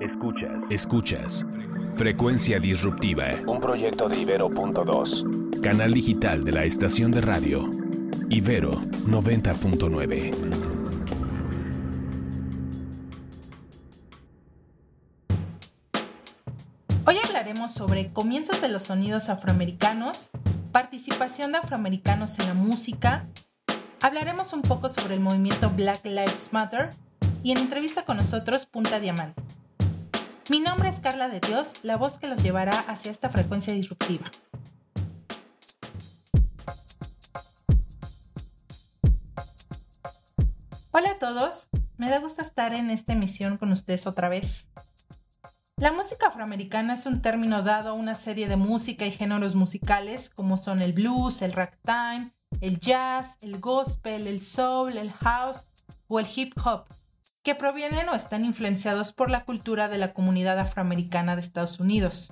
Escuchas. Escuchas. Frecuencia Disruptiva. Un proyecto de Ibero.2. Canal digital de la estación de radio. Ibero 90.9. Hoy hablaremos sobre comienzos de los sonidos afroamericanos, participación de afroamericanos en la música, hablaremos un poco sobre el movimiento Black Lives Matter y en entrevista con nosotros Punta Diamante. Mi nombre es Carla de Dios, la voz que los llevará hacia esta frecuencia disruptiva. Hola a todos, me da gusto estar en esta emisión con ustedes otra vez. La música afroamericana es un término dado a una serie de música y géneros musicales como son el blues, el ragtime, el jazz, el gospel, el soul, el house o el hip hop, que provienen o están influenciados por la cultura de la comunidad afroamericana de Estados Unidos.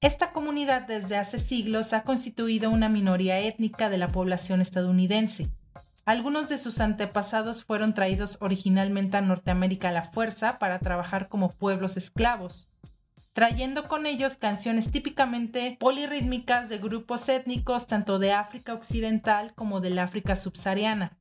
Esta comunidad desde hace siglos ha constituido una minoría étnica de la población estadounidense. Algunos de sus antepasados fueron traídos originalmente a Norteamérica a la fuerza para trabajar como pueblos esclavos, trayendo con ellos canciones típicamente polirrítmicas de grupos étnicos tanto de África Occidental como del África subsahariana.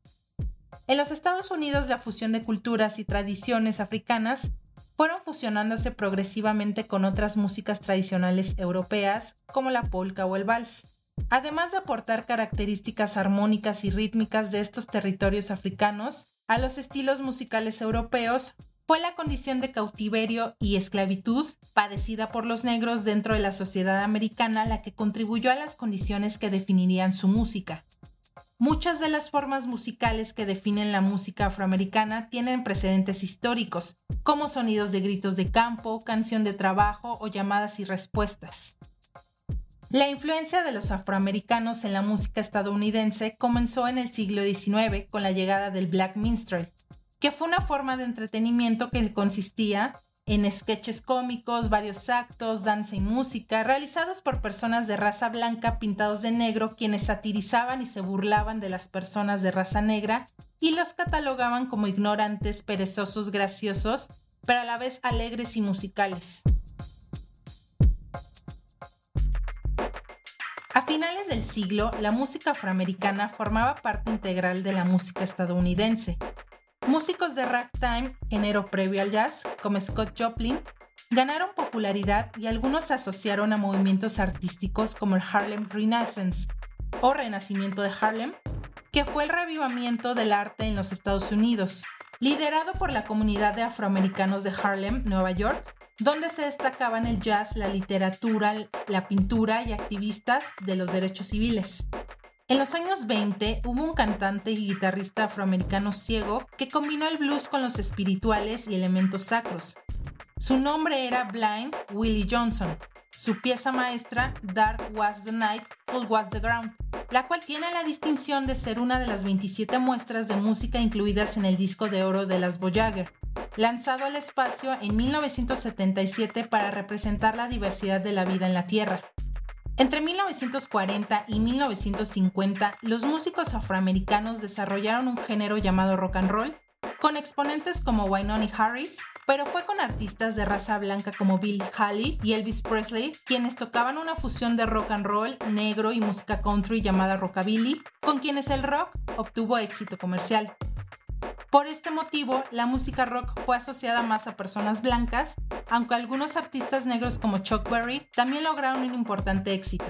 En los Estados Unidos la fusión de culturas y tradiciones africanas fueron fusionándose progresivamente con otras músicas tradicionales europeas como la polka o el vals. Además de aportar características armónicas y rítmicas de estos territorios africanos a los estilos musicales europeos, fue la condición de cautiverio y esclavitud padecida por los negros dentro de la sociedad americana la que contribuyó a las condiciones que definirían su música. Muchas de las formas musicales que definen la música afroamericana tienen precedentes históricos, como sonidos de gritos de campo, canción de trabajo o llamadas y respuestas. La influencia de los afroamericanos en la música estadounidense comenzó en el siglo XIX con la llegada del black minstrel, que fue una forma de entretenimiento que consistía en sketches cómicos, varios actos, danza y música, realizados por personas de raza blanca pintados de negro, quienes satirizaban y se burlaban de las personas de raza negra y los catalogaban como ignorantes, perezosos, graciosos, pero a la vez alegres y musicales. A finales del siglo, la música afroamericana formaba parte integral de la música estadounidense, Músicos de ragtime, género previo al jazz, como Scott Joplin, ganaron popularidad y algunos se asociaron a movimientos artísticos como el Harlem Renaissance o Renacimiento de Harlem, que fue el revivamiento del arte en los Estados Unidos, liderado por la comunidad de afroamericanos de Harlem, Nueva York, donde se destacaban el jazz, la literatura, la pintura y activistas de los derechos civiles. En los años 20 hubo un cantante y guitarrista afroamericano ciego que combinó el blues con los espirituales y elementos sacros. Su nombre era Blind Willie Johnson. Su pieza maestra, Dark Was the Night, Cold Was the Ground, la cual tiene la distinción de ser una de las 27 muestras de música incluidas en el disco de oro de las Voyager, lanzado al espacio en 1977 para representar la diversidad de la vida en la Tierra. Entre 1940 y 1950, los músicos afroamericanos desarrollaron un género llamado rock and roll, con exponentes como Wynonie Harris, pero fue con artistas de raza blanca como Bill Haley y Elvis Presley, quienes tocaban una fusión de rock and roll, negro y música country llamada rockabilly, con quienes el rock obtuvo éxito comercial. Por este motivo, la música rock fue asociada más a personas blancas, aunque algunos artistas negros como Chuck Berry también lograron un importante éxito.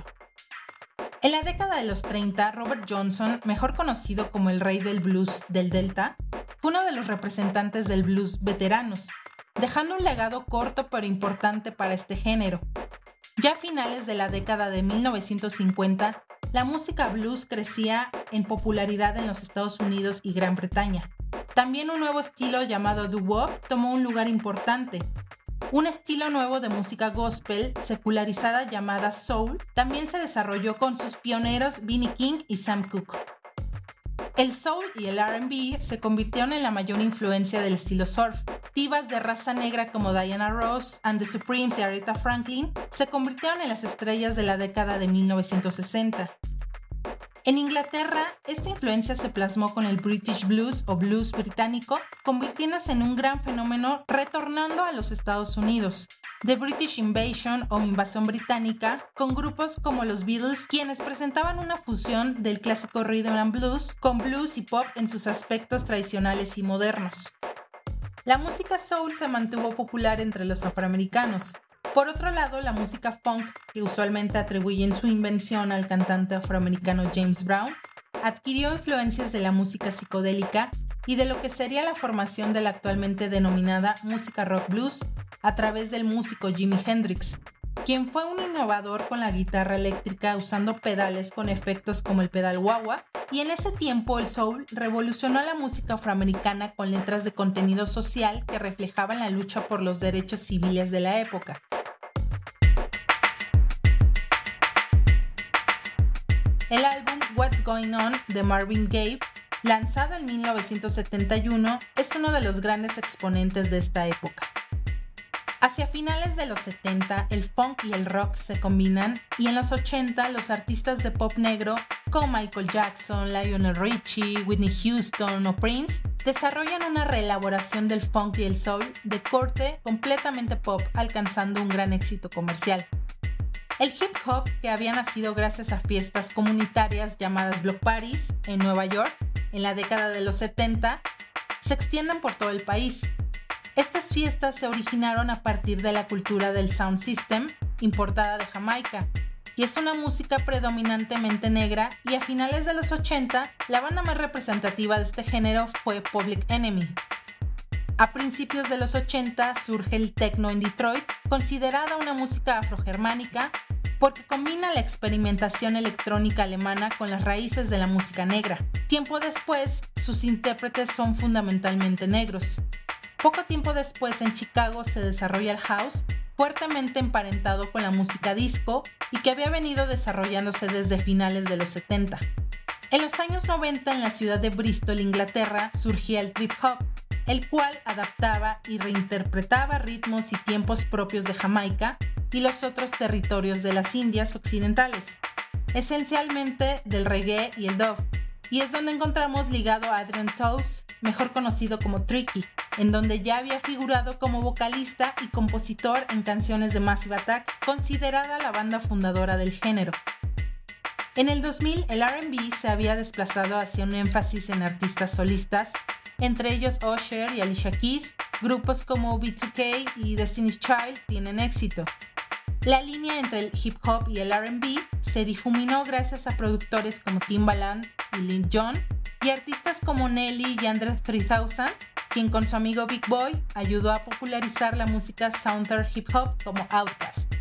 En la década de los 30, Robert Johnson, mejor conocido como el rey del blues del Delta, fue uno de los representantes del blues veteranos, dejando un legado corto pero importante para este género. Ya a finales de la década de 1950, la música blues crecía en popularidad en los Estados Unidos y Gran Bretaña, también un nuevo estilo llamado doo-wop tomó un lugar importante. Un estilo nuevo de música gospel secularizada llamada soul también se desarrolló con sus pioneros Vinnie King y Sam Cooke. El soul y el RB se convirtieron en la mayor influencia del estilo surf. Divas de raza negra como Diana Ross and the Supremes y Aretha Franklin se convirtieron en las estrellas de la década de 1960. En Inglaterra, esta influencia se plasmó con el British Blues o blues británico, convirtiéndose en un gran fenómeno retornando a los Estados Unidos. The British Invasion o invasión británica, con grupos como los Beatles, quienes presentaban una fusión del clásico rhythm and blues con blues y pop en sus aspectos tradicionales y modernos. La música soul se mantuvo popular entre los afroamericanos, por otro lado, la música funk, que usualmente atribuyen su invención al cantante afroamericano James Brown, adquirió influencias de la música psicodélica y de lo que sería la formación de la actualmente denominada música rock blues a través del músico Jimi Hendrix, quien fue un innovador con la guitarra eléctrica usando pedales con efectos como el pedal wah y en ese tiempo el soul revolucionó la música afroamericana con letras de contenido social que reflejaban la lucha por los derechos civiles de la época. El álbum What's Going On de Marvin Gaye, lanzado en 1971, es uno de los grandes exponentes de esta época. Hacia finales de los 70, el funk y el rock se combinan y en los 80 los artistas de pop negro como Michael Jackson, Lionel Richie, Whitney Houston o Prince desarrollan una reelaboración del funk y el soul de corte completamente pop, alcanzando un gran éxito comercial. El hip hop, que había nacido gracias a fiestas comunitarias llamadas block parties en Nueva York en la década de los 70, se extienden por todo el país estas fiestas se originaron a partir de la cultura del sound system importada de Jamaica, y es una música predominantemente negra y a finales de los 80 la banda más representativa de este género fue Public Enemy. A principios de los 80 surge el techno en Detroit, considerada una música afrogermánica porque combina la experimentación electrónica alemana con las raíces de la música negra. Tiempo después, sus intérpretes son fundamentalmente negros. Poco tiempo después en Chicago se desarrolla el house, fuertemente emparentado con la música disco y que había venido desarrollándose desde finales de los 70. En los años 90 en la ciudad de Bristol, Inglaterra, surgía el trip hop, el cual adaptaba y reinterpretaba ritmos y tiempos propios de Jamaica y los otros territorios de las Indias occidentales, esencialmente del reggae y el dub y es donde encontramos ligado a Adrian Toes, mejor conocido como Tricky, en donde ya había figurado como vocalista y compositor en canciones de Massive Attack, considerada la banda fundadora del género. En el 2000, el RB se había desplazado hacia un énfasis en artistas solistas, entre ellos Usher y Alicia Keys, grupos como B2K y Destiny's Child tienen éxito, la línea entre el hip hop y el RB se difuminó gracias a productores como Timbaland y Lil Jon y artistas como Nelly y Andre 3000, quien con su amigo Big Boy ayudó a popularizar la música sounder hip hop como Outkast.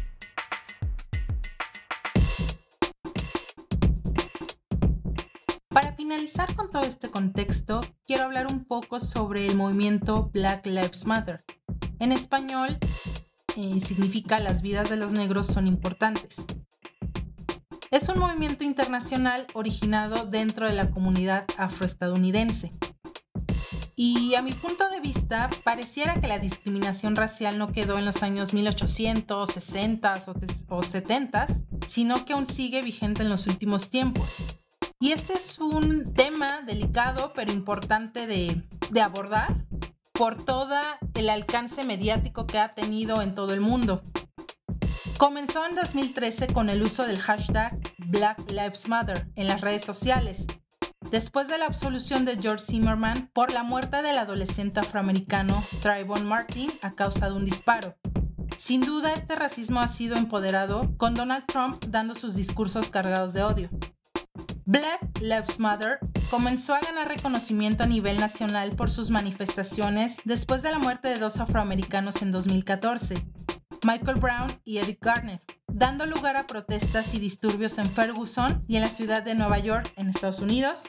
Para finalizar con todo este contexto, quiero hablar un poco sobre el movimiento Black Lives Matter. En español, eh, significa las vidas de los negros son importantes. Es un movimiento internacional originado dentro de la comunidad afroestadounidense. Y a mi punto de vista, pareciera que la discriminación racial no quedó en los años 1800, 60 o 70, sino que aún sigue vigente en los últimos tiempos. Y este es un tema delicado pero importante de, de abordar por todo el alcance mediático que ha tenido en todo el mundo. Comenzó en 2013 con el uso del hashtag Black Lives Matter en las redes sociales, después de la absolución de George Zimmerman por la muerte del adolescente afroamericano Trayvon Martin a causa de un disparo. Sin duda, este racismo ha sido empoderado con Donald Trump dando sus discursos cargados de odio. Black Lives Matter comenzó a ganar reconocimiento a nivel nacional por sus manifestaciones después de la muerte de dos afroamericanos en 2014, Michael Brown y Eric Garner, dando lugar a protestas y disturbios en Ferguson y en la ciudad de Nueva York, en Estados Unidos.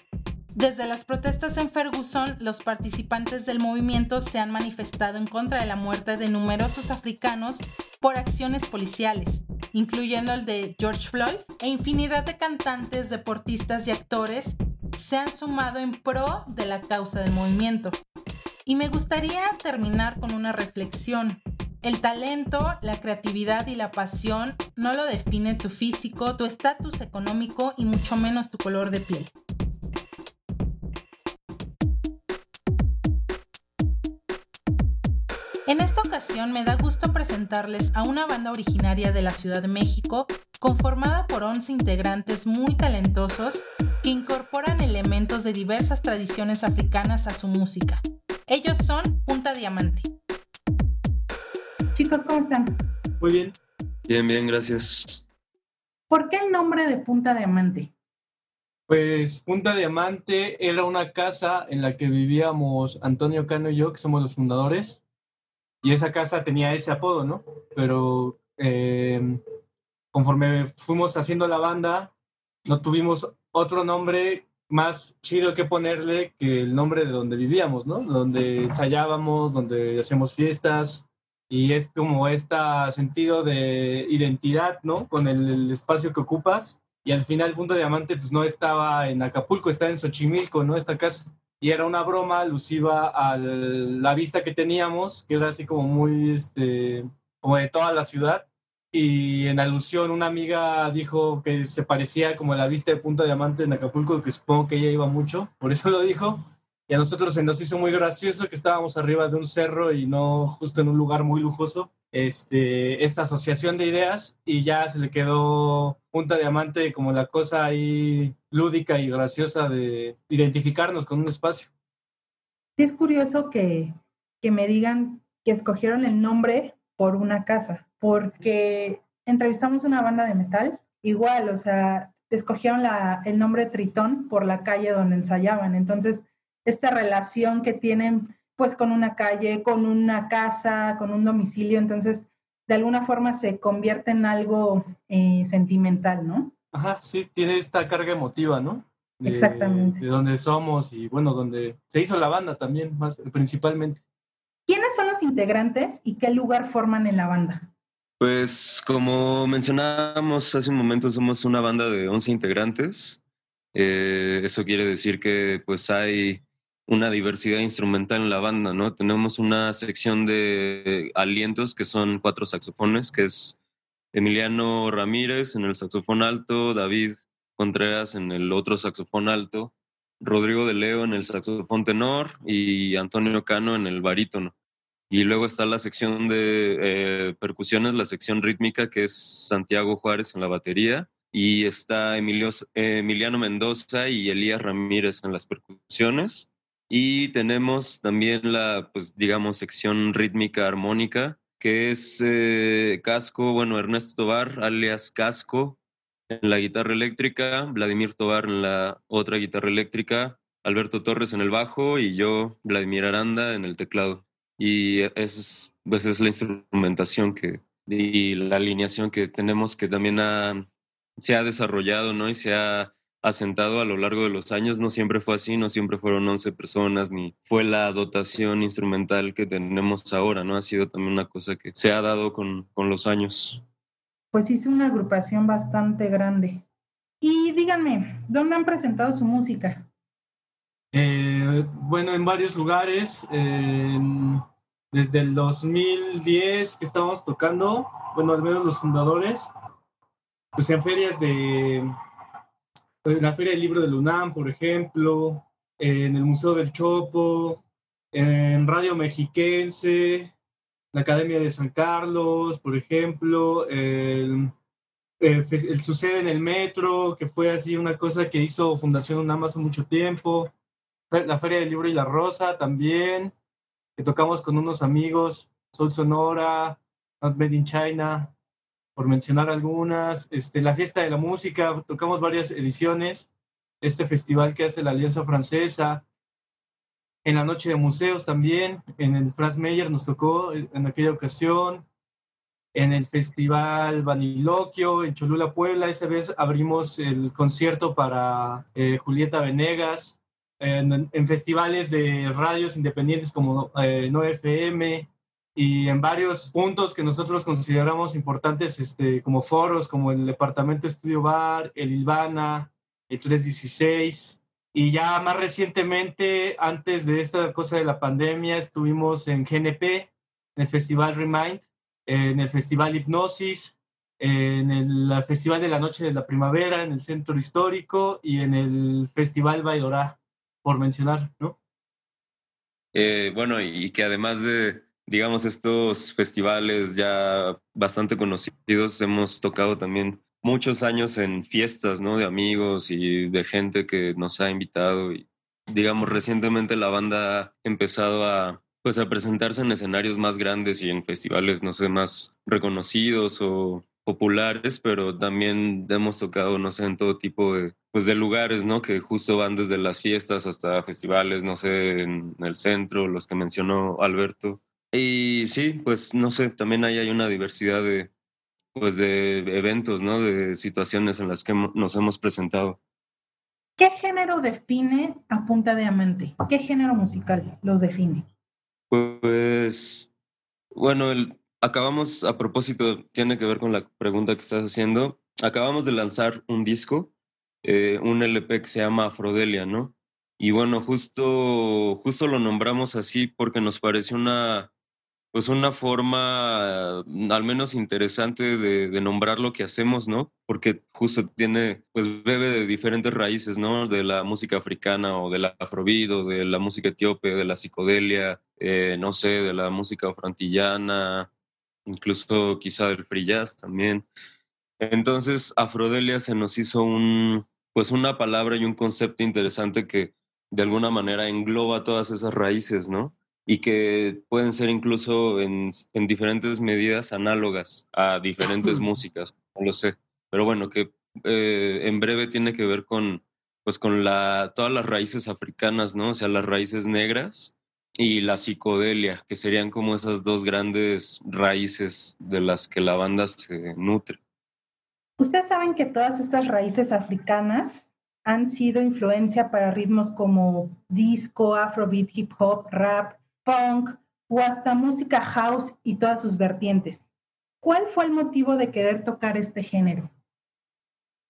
Desde las protestas en Ferguson, los participantes del movimiento se han manifestado en contra de la muerte de numerosos africanos por acciones policiales, incluyendo el de George Floyd, e infinidad de cantantes, deportistas y actores se han sumado en pro de la causa del movimiento. Y me gustaría terminar con una reflexión. El talento, la creatividad y la pasión no lo define tu físico, tu estatus económico y mucho menos tu color de piel. En esta ocasión me da gusto presentarles a una banda originaria de la Ciudad de México, conformada por 11 integrantes muy talentosos que incorporan elementos de diversas tradiciones africanas a su música. Ellos son Punta Diamante. Chicos, ¿cómo están? Muy bien. Bien, bien, gracias. ¿Por qué el nombre de Punta Diamante? Pues Punta Diamante era una casa en la que vivíamos Antonio Cano y yo, que somos los fundadores y esa casa tenía ese apodo, ¿no? Pero eh, conforme fuimos haciendo la banda, no tuvimos otro nombre más chido que ponerle que el nombre de donde vivíamos, ¿no? Donde ensayábamos, donde hacíamos fiestas y es como este sentido de identidad, ¿no? Con el, el espacio que ocupas y al final Punta Diamante pues no estaba en Acapulco, está en Xochimilco, ¿no? Esta casa y era una broma alusiva a la vista que teníamos, que era así como muy, este, como de toda la ciudad. Y en alusión, una amiga dijo que se parecía como la vista de Punta Diamante en Acapulco, que supongo que ella iba mucho, por eso lo dijo. Y a nosotros se nos hizo muy gracioso que estábamos arriba de un cerro y no justo en un lugar muy lujoso. Este, esta asociación de ideas y ya se le quedó Punta Diamante como la cosa ahí lúdica y graciosa de identificarnos con un espacio. Sí, es curioso que, que me digan que escogieron el nombre por una casa, porque entrevistamos una banda de metal, igual, o sea, escogieron la, el nombre Tritón por la calle donde ensayaban. Entonces, esta relación que tienen pues con una calle, con una casa, con un domicilio, entonces de alguna forma se convierte en algo eh, sentimental, ¿no? Ajá, sí, tiene esta carga emotiva, ¿no? Exactamente. De donde somos y bueno, donde se hizo la banda también, más principalmente. ¿Quiénes son los integrantes y qué lugar forman en la banda? Pues como mencionábamos hace un momento, somos una banda de 11 integrantes. Eh, eso quiere decir que pues hay una diversidad instrumental en la banda, ¿no? Tenemos una sección de alientos que son cuatro saxofones, que es Emiliano Ramírez en el saxofón alto, David Contreras en el otro saxofón alto, Rodrigo de Leo en el saxofón tenor y Antonio Cano en el barítono. Y luego está la sección de eh, percusiones, la sección rítmica, que es Santiago Juárez en la batería, y está Emilio, Emiliano Mendoza y Elías Ramírez en las percusiones. Y tenemos también la, pues digamos, sección rítmica armónica, que es eh, Casco, bueno, Ernesto Tobar, alias Casco, en la guitarra eléctrica, Vladimir Tobar en la otra guitarra eléctrica, Alberto Torres en el bajo y yo, Vladimir Aranda, en el teclado. Y es, pues es la instrumentación que, y la alineación que tenemos que también se ha desarrollado, ¿no? Y se ha asentado a lo largo de los años. No siempre fue así, no siempre fueron 11 personas, ni fue la dotación instrumental que tenemos ahora, ¿no? Ha sido también una cosa que se ha dado con, con los años. Pues hice una agrupación bastante grande. Y díganme, ¿dónde han presentado su música? Eh, bueno, en varios lugares. Eh, desde el 2010 que estábamos tocando, bueno, al menos los fundadores, pues en ferias de, en la Feria del Libro de UNAM, por ejemplo, en el Museo del Chopo, en Radio Mexiquense, la Academia de San Carlos, por ejemplo, el, el, Sucede en el Metro, que fue así una cosa que hizo Fundación UNAM hace mucho tiempo, la Feria del Libro y la Rosa también, que tocamos con unos amigos, Sol Sonora, Not Made in China, por mencionar algunas. Este, la fiesta de la música, tocamos varias ediciones. Este festival que hace la Alianza Francesa. En la noche de museos también, en el Franz Meyer nos tocó en aquella ocasión. En el festival Vaniloquio, en Cholula, Puebla, esa vez abrimos el concierto para eh, Julieta Venegas. En, festivales de radios independientes como eh, No FM, y en varios puntos que nosotros consideramos importantes este, como foros, como el Departamento Estudio Bar, el Ilvana, el 316. Y ya más recientemente, antes de esta cosa de la pandemia, estuvimos en GNP, en el Festival Remind, en el Festival Hipnosis, en el Festival de la Noche de la Primavera, en el Centro Histórico y en el Festival Baidorá, por mencionar, ¿no? Eh, bueno, y que además de, digamos, estos festivales ya bastante conocidos, hemos tocado también muchos años en fiestas, ¿no? De amigos y de gente que nos ha invitado y, digamos, recientemente la banda ha empezado a, pues, a presentarse en escenarios más grandes y en festivales, no sé, más reconocidos o populares, pero también hemos tocado, no sé, en todo tipo de, pues, de lugares, ¿no? Que justo van desde las fiestas hasta festivales, no sé, en el centro, los que mencionó Alberto. Y sí, pues, no sé, también ahí hay una diversidad de, pues, de eventos, ¿no? De situaciones en las que nos hemos presentado. ¿Qué género define a Punta de Amante? ¿Qué género musical los define? Pues, bueno, el, acabamos, a propósito, tiene que ver con la pregunta que estás haciendo, acabamos de lanzar un disco, eh, un LP que se llama Afrodelia, ¿no? Y bueno, justo, justo lo nombramos así porque nos pareció una, pues una forma al menos interesante de, de, nombrar lo que hacemos, ¿no? Porque justo tiene, pues bebe de diferentes raíces, ¿no? De la música africana o del afrobeat o de la música etíope, de la psicodelia, eh, no sé, de la música frantillana, incluso quizá del free jazz también. Entonces, Afrodelia se nos hizo un, pues una palabra y un concepto interesante que de alguna manera engloba todas esas raíces, ¿no? Y que pueden ser incluso en, en diferentes medidas análogas a diferentes músicas, no lo sé. Pero bueno, que eh, en breve tiene que ver con, pues con la, todas las raíces africanas, ¿no? O sea, las raíces negras y la psicodelia, que serían como esas dos grandes raíces de las que la banda se nutre. Ustedes saben que todas estas raíces africanas han sido influencia para ritmos como disco, afrobeat, hip hop, rap, punk o hasta música house y todas sus vertientes. ¿Cuál fue el motivo de querer tocar este género?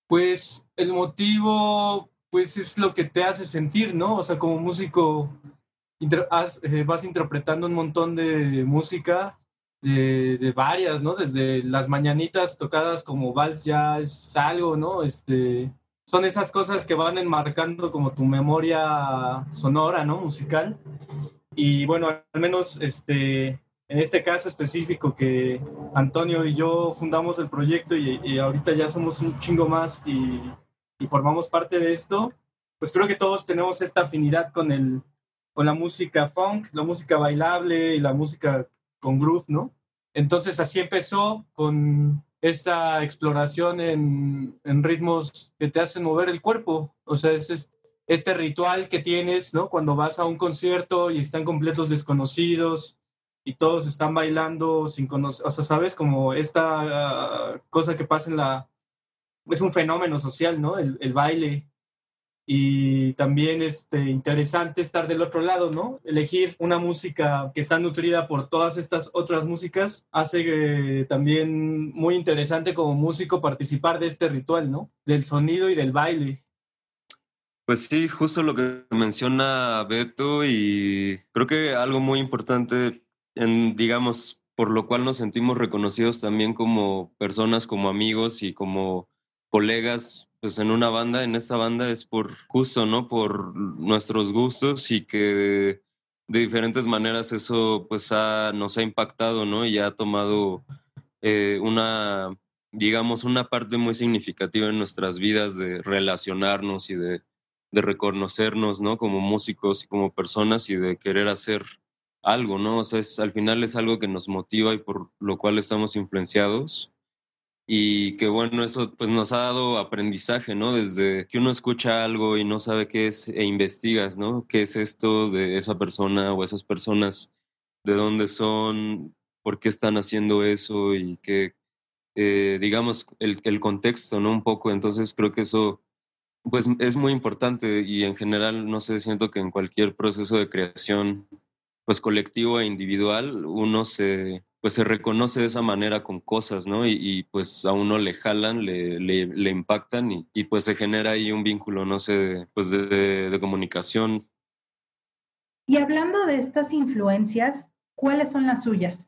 Pues el motivo pues es lo que te hace sentir, ¿no? O sea, como músico eh, vas interpretando un montón de música, de, varias, ¿no? Desde las mañanitas tocadas como vals ya es algo, ¿no? Este, son esas cosas que van enmarcando como tu memoria sonora, ¿no? Musical. Y bueno, al menos este, en este caso específico que Antonio y yo fundamos el proyecto y, y ahorita ya somos un chingo más y, formamos parte de esto, pues creo que todos tenemos esta afinidad con el, con la música funk, la música bailable y la música con groove, ¿no? Entonces así empezó con esta exploración en, en ritmos que te hacen mover el cuerpo. O sea, es este ritual que tienes, ¿no? Cuando vas a un concierto y están completos desconocidos y todos están bailando sin conocer, o sea, sabes, como esta uh, cosa que pasa en la... Es un fenómeno social, ¿no? El, el baile y también este, interesante estar del otro lado, ¿no? Elegir una música que está nutrida por todas estas otras músicas hace eh, también muy interesante como músico participar de este ritual, ¿no? Del sonido y del baile. Pues sí, justo lo que menciona Beto y creo que algo muy importante, en, digamos, por lo cual nos sentimos reconocidos también como personas, como amigos y como colegas pues en una banda, en esta banda es por justo, ¿no? Por nuestros gustos y que de, diferentes maneras eso pues nos ha impactado, ¿no? Y ha tomado eh, una, digamos, una parte muy significativa en nuestras vidas de relacionarnos y de, de reconocernos, ¿no? Como músicos y como personas y de querer hacer algo, ¿no? O sea, es, al final es algo que nos motiva y por lo cual estamos influenciados y que bueno, eso pues nos ha dado aprendizaje, ¿no? Desde que uno escucha algo y no sabe qué es e investigas, ¿no? ¿Qué es esto de esa persona o esas personas? ¿De dónde son? ¿Por qué están haciendo eso? Y que, eh, digamos, el, el contexto, ¿no? Un poco, entonces creo que eso pues es muy importante y en general, no sé, siento que en cualquier proceso de creación, pues colectivo e individual, uno se pues se reconoce de esa manera con cosas, ¿no? Y, pues a uno le jalan, le, le, impactan y, pues se genera ahí un vínculo, no sé, pues de, de comunicación. Y hablando de estas influencias, ¿cuáles son las suyas?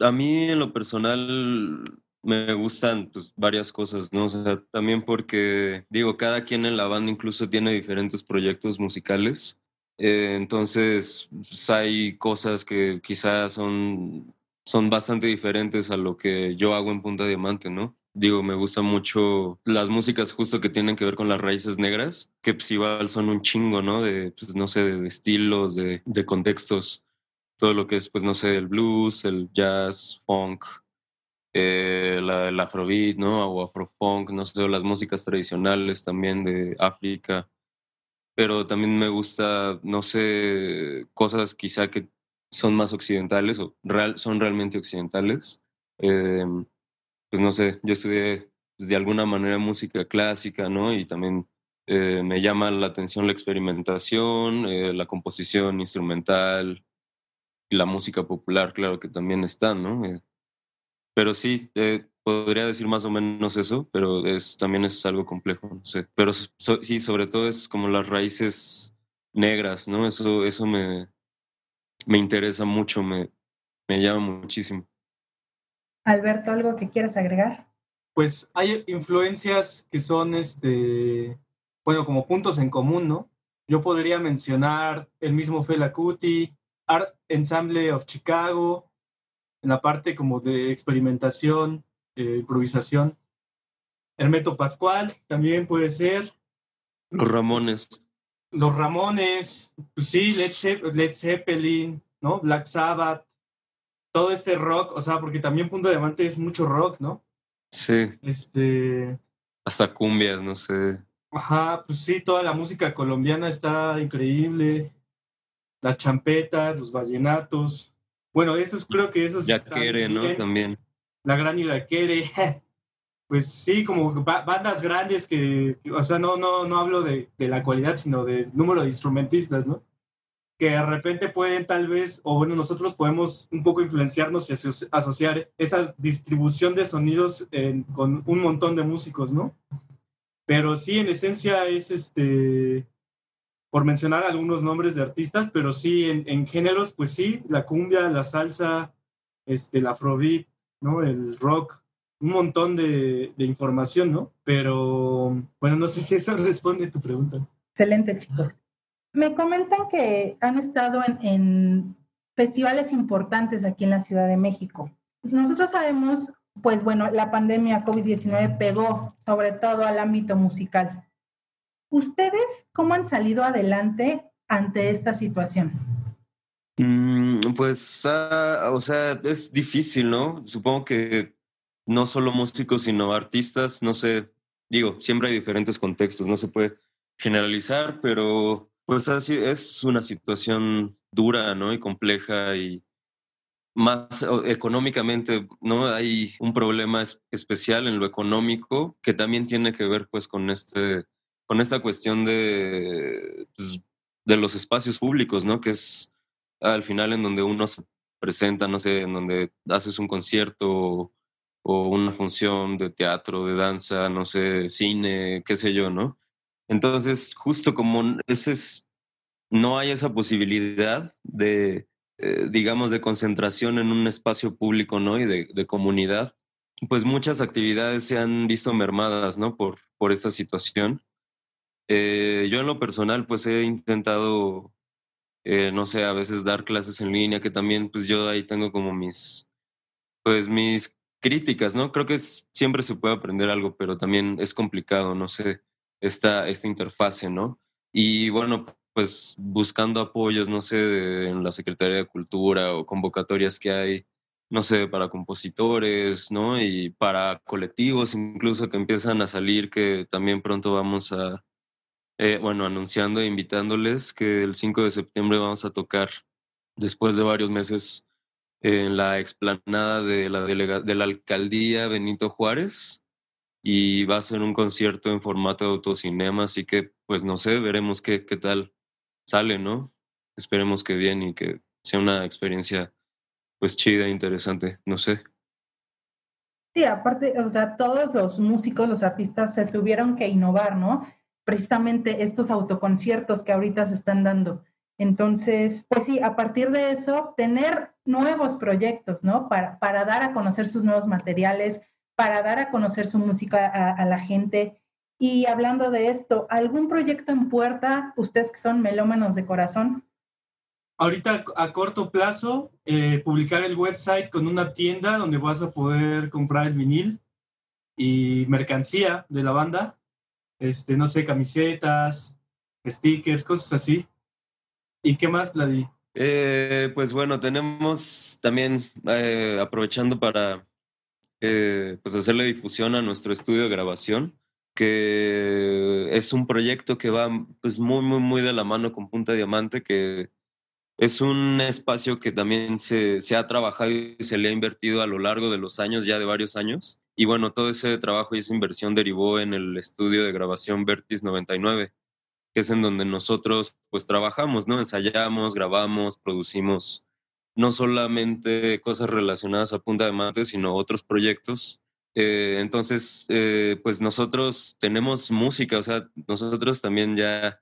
a mí en lo personal me gustan pues, varias cosas, ¿no? O sea, también porque, digo, cada quien en la banda incluso tiene diferentes proyectos musicales. Eh, entonces, pues, hay cosas que quizás son, son bastante diferentes a lo que yo hago en Punta Diamante, ¿no? Digo, me gustan mucho las músicas justo que tienen que ver con las raíces negras, que pues igual son un chingo, ¿no? De, pues no sé, de, estilos, de, de contextos, todo lo que es, pues no sé, el blues, el jazz, funk, eh, la, el afrobeat, ¿no? O afrofunk, no sé, las músicas tradicionales también de África. Pero también me gusta, no sé, cosas quizá que son más occidentales o son realmente occidentales. Eh, pues no sé, yo estudié de alguna manera música clásica, ¿no? Y también eh, me llama la atención la experimentación, eh, la composición instrumental y la música popular, claro que también está, ¿no? Eh, pero sí, podría decir más o menos eso, pero es, también es algo complejo, no sé. Pero sí, sobre todo es como las raíces negras, ¿no? Eso, eso me, me interesa mucho, me, me llama muchísimo. Alberto, ¿algo que quieras agregar? Pues hay influencias que son, este, bueno, como puntos en común, ¿no? Yo podría mencionar el mismo Fela Kuti, Art Ensemble of Chicago, en la parte como de experimentación, eh, improvisación. Hermeto Pascual también puede ser. Los Ramones. Los Ramones, pues sí, Led, Zeppelin, ¿no? Black Sabbath, todo este rock, o sea, porque también Punto de Diamante es mucho rock, ¿no? Sí. Este. Hasta cumbias, no sé. Ajá, pues sí, toda la música colombiana está increíble. Las champetas, los vallenatos. Bueno, esos creo que esos. Ya quiere, ¿no? También. La gran y la quiere. pues sí, como bandas grandes que, o sea, no, no, no hablo de, de la cualidad, sino del número de instrumentistas, ¿no? que de repente pueden tal vez, o bueno, nosotros podemos un poco influenciarnos y asociar esa distribución de sonidos con un montón de músicos, ¿no? Pero sí, en esencia es este, por mencionar algunos nombres de artistas, pero sí, en, géneros, pues sí, la cumbia, la salsa, este, el afrobeat, ¿no? El rock, un montón de, información, ¿no? Pero, bueno, no sé si eso responde a tu pregunta. Excelente, chicos. Me comentan que han estado en, festivales importantes aquí en la Ciudad de México. Nosotros sabemos, pues bueno, la pandemia COVID-19 pegó sobre todo al ámbito musical. ¿Ustedes cómo han salido adelante ante esta situación? Mm, pues, ah, o sea, es difícil, ¿no? Supongo que no solo músicos, sino artistas, no sé, digo, siempre hay diferentes contextos, no se puede generalizar, pero pues así es una situación dura, ¿no? Y compleja y más económicamente, ¿no? Hay un problema especial en lo económico que también tiene que ver pues con este con esta cuestión de, pues, de los espacios públicos, ¿no? Que es al final en donde uno se presenta, no sé, en donde haces un concierto o una función de teatro, de danza, no sé, cine, qué sé yo, ¿no? Entonces, justo como ese es, no hay esa posibilidad de, eh, digamos, de concentración en un espacio público, ¿no? Y de, comunidad, pues muchas actividades se han visto mermadas, ¿no? Por, por esta situación. Eh, yo en lo personal, pues he intentado, eh, no sé, a veces dar clases en línea, que también, pues yo ahí tengo como mis, pues mis críticas, ¿no? Creo que siempre se puede aprender algo, pero también es complicado, no sé esta, esta interfase, ¿no? Y bueno, pues buscando apoyos, no sé, en la Secretaría de Cultura o convocatorias que hay, no sé, para compositores, ¿no? Y para colectivos incluso que empiezan a salir, que también pronto vamos a, eh, bueno, anunciando e invitándoles que el 5 de septiembre vamos a tocar después de varios meses en la explanada de la, de la alcaldía Benito Juárez, y va a ser un concierto en formato de autocinema, así que pues no sé, veremos qué, qué tal sale, ¿no? Esperemos que bien y que sea una experiencia pues chida, interesante, no sé. Sí, aparte, o sea, todos los músicos, los artistas se tuvieron que innovar, ¿no? Precisamente estos autoconciertos que ahorita se están dando. Entonces, pues sí, a partir de eso, tener nuevos proyectos, ¿no? Para, para dar a conocer sus nuevos materiales, para dar a conocer su música a, la gente. Y hablando de esto, ¿algún proyecto en puerta, ustedes que son melómanos de corazón? Ahorita a corto plazo, eh, publicar el website con una tienda donde vas a poder comprar el vinil y mercancía de la banda. Este, no sé, camisetas, stickers, cosas así. ¿Y qué más, Vladi? Eh, pues bueno, tenemos también, eh, aprovechando para eh, pues hacerle difusión a nuestro estudio de grabación, que es un proyecto que va pues muy, muy, muy de la mano con Punta Diamante, que es un espacio que también se, se ha trabajado y se le ha invertido a lo largo de los años, ya de varios años. Y bueno, todo ese trabajo y esa inversión derivó en el estudio de grabación Vertis 99 que es en donde nosotros pues trabajamos, ¿no? Ensayamos, grabamos, producimos no solamente cosas relacionadas a Punta de Mate, sino otros proyectos. Eh, entonces, eh, pues nosotros tenemos música, o sea, nosotros también ya,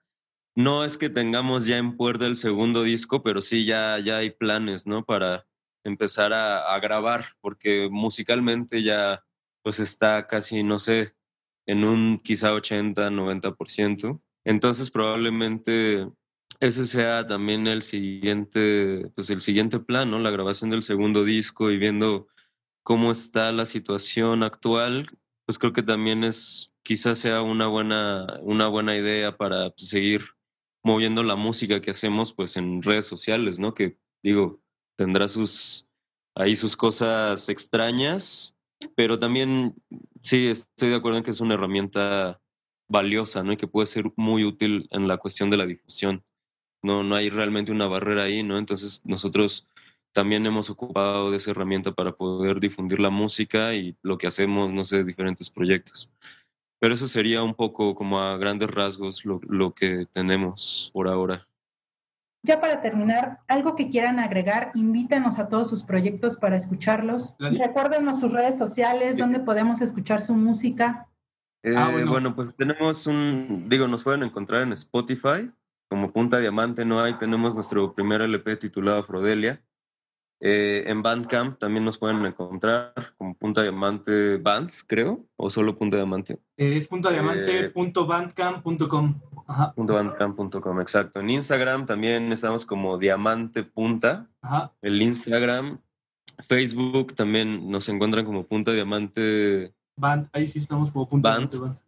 no es que tengamos ya en puerta el segundo disco, pero sí ya, ya hay planes, ¿no? Para empezar a, a grabar, porque musicalmente ya pues está casi, no sé, en un quizá 80, 90%. Entonces probablemente ese sea también el siguiente, pues el siguiente plan, ¿no? La grabación del segundo disco y viendo cómo está la situación actual, pues creo que también es, quizás sea una buena, una buena idea para pues, seguir moviendo la música que hacemos pues en redes sociales, ¿no? Que digo, tendrá sus, ahí sus cosas extrañas, pero también sí, estoy de acuerdo en que es una herramienta valiosa, ¿no? Y que puede ser muy útil en la cuestión de la difusión. No, no hay realmente una barrera ahí, ¿no? Entonces nosotros también hemos ocupado de esa herramienta para poder difundir la música y lo que hacemos, no sé, diferentes proyectos. Pero eso sería un poco como a grandes rasgos lo, lo que tenemos por ahora. Ya para terminar, algo que quieran agregar, invítanos a todos sus proyectos para escucharlos. Recuérdenos sus redes sociales, donde podemos escuchar su música. Ah, eh, bueno. pues tenemos un, digo, nos pueden encontrar en Spotify como Punta Diamante, no hay, tenemos nuestro primer LP titulado Afrodelia. Eh, en Bandcamp también nos pueden encontrar como Punta Diamante Bands, creo, o solo Punta Diamante. Eh, es puntadiamante.bandcamp.com. Ajá. Bandcamp.com, exacto. En Instagram también estamos como Diamante Punta. Ajá. El Instagram, Facebook también nos encuentran como Punta Diamante Band, ahí sí estamos como Punta Band.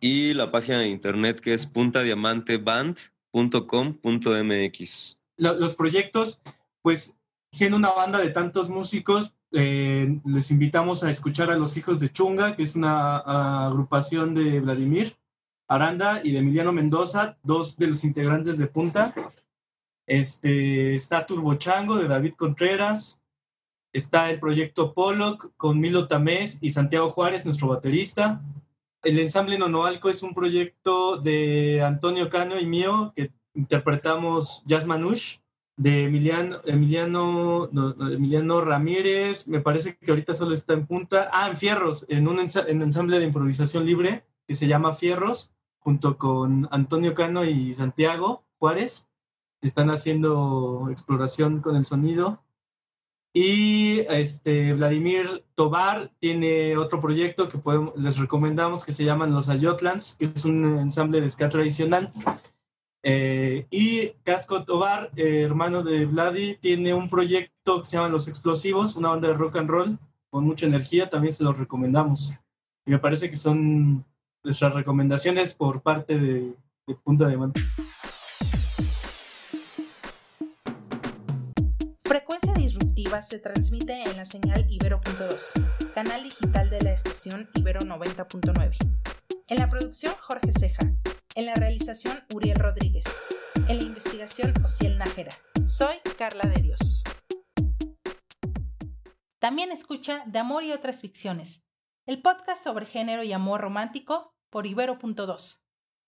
Y la página de internet que es puntadiamanteband.com.mx. Los proyectos, pues siendo una banda de tantos músicos, eh, les invitamos a escuchar a Los Hijos de Chunga, que es una agrupación de Vladimir Aranda y de Emiliano Mendoza, dos de los integrantes de Punta. Este, está Turbo Chango de David Contreras, Está el proyecto Pollock con Milo Tamés y Santiago Juárez, nuestro baterista. El ensamble Nonoalco es un proyecto de Antonio Cano y mío que interpretamos Jazz Manush de Emiliano, Emiliano, Emiliano Ramírez. Me parece que ahorita solo está en punta. Ah, en Fierros, en un ensamble de improvisación libre que se llama Fierros, junto con Antonio Cano y Santiago Juárez. Están haciendo exploración con el sonido. Y este, Vladimir Tobar tiene otro proyecto que podemos, les recomendamos que se llaman Los Ayotlans, que es un ensamble de ska tradicional. Eh, y Casco Tobar, eh, hermano de Vladi, tiene un proyecto que se llama Los Explosivos, una banda de rock and roll con mucha energía, también se los recomendamos. Y me parece que son nuestras recomendaciones por parte de, de Punta de Manta. se transmite en la señal Ibero.2, canal digital de la estación Ibero 90.9. En la producción Jorge Ceja, en la realización Uriel Rodríguez, en la investigación Ociel Nájera. Soy Carla de Dios. También escucha De Amor y otras ficciones, el podcast sobre género y amor romántico por Ibero.2.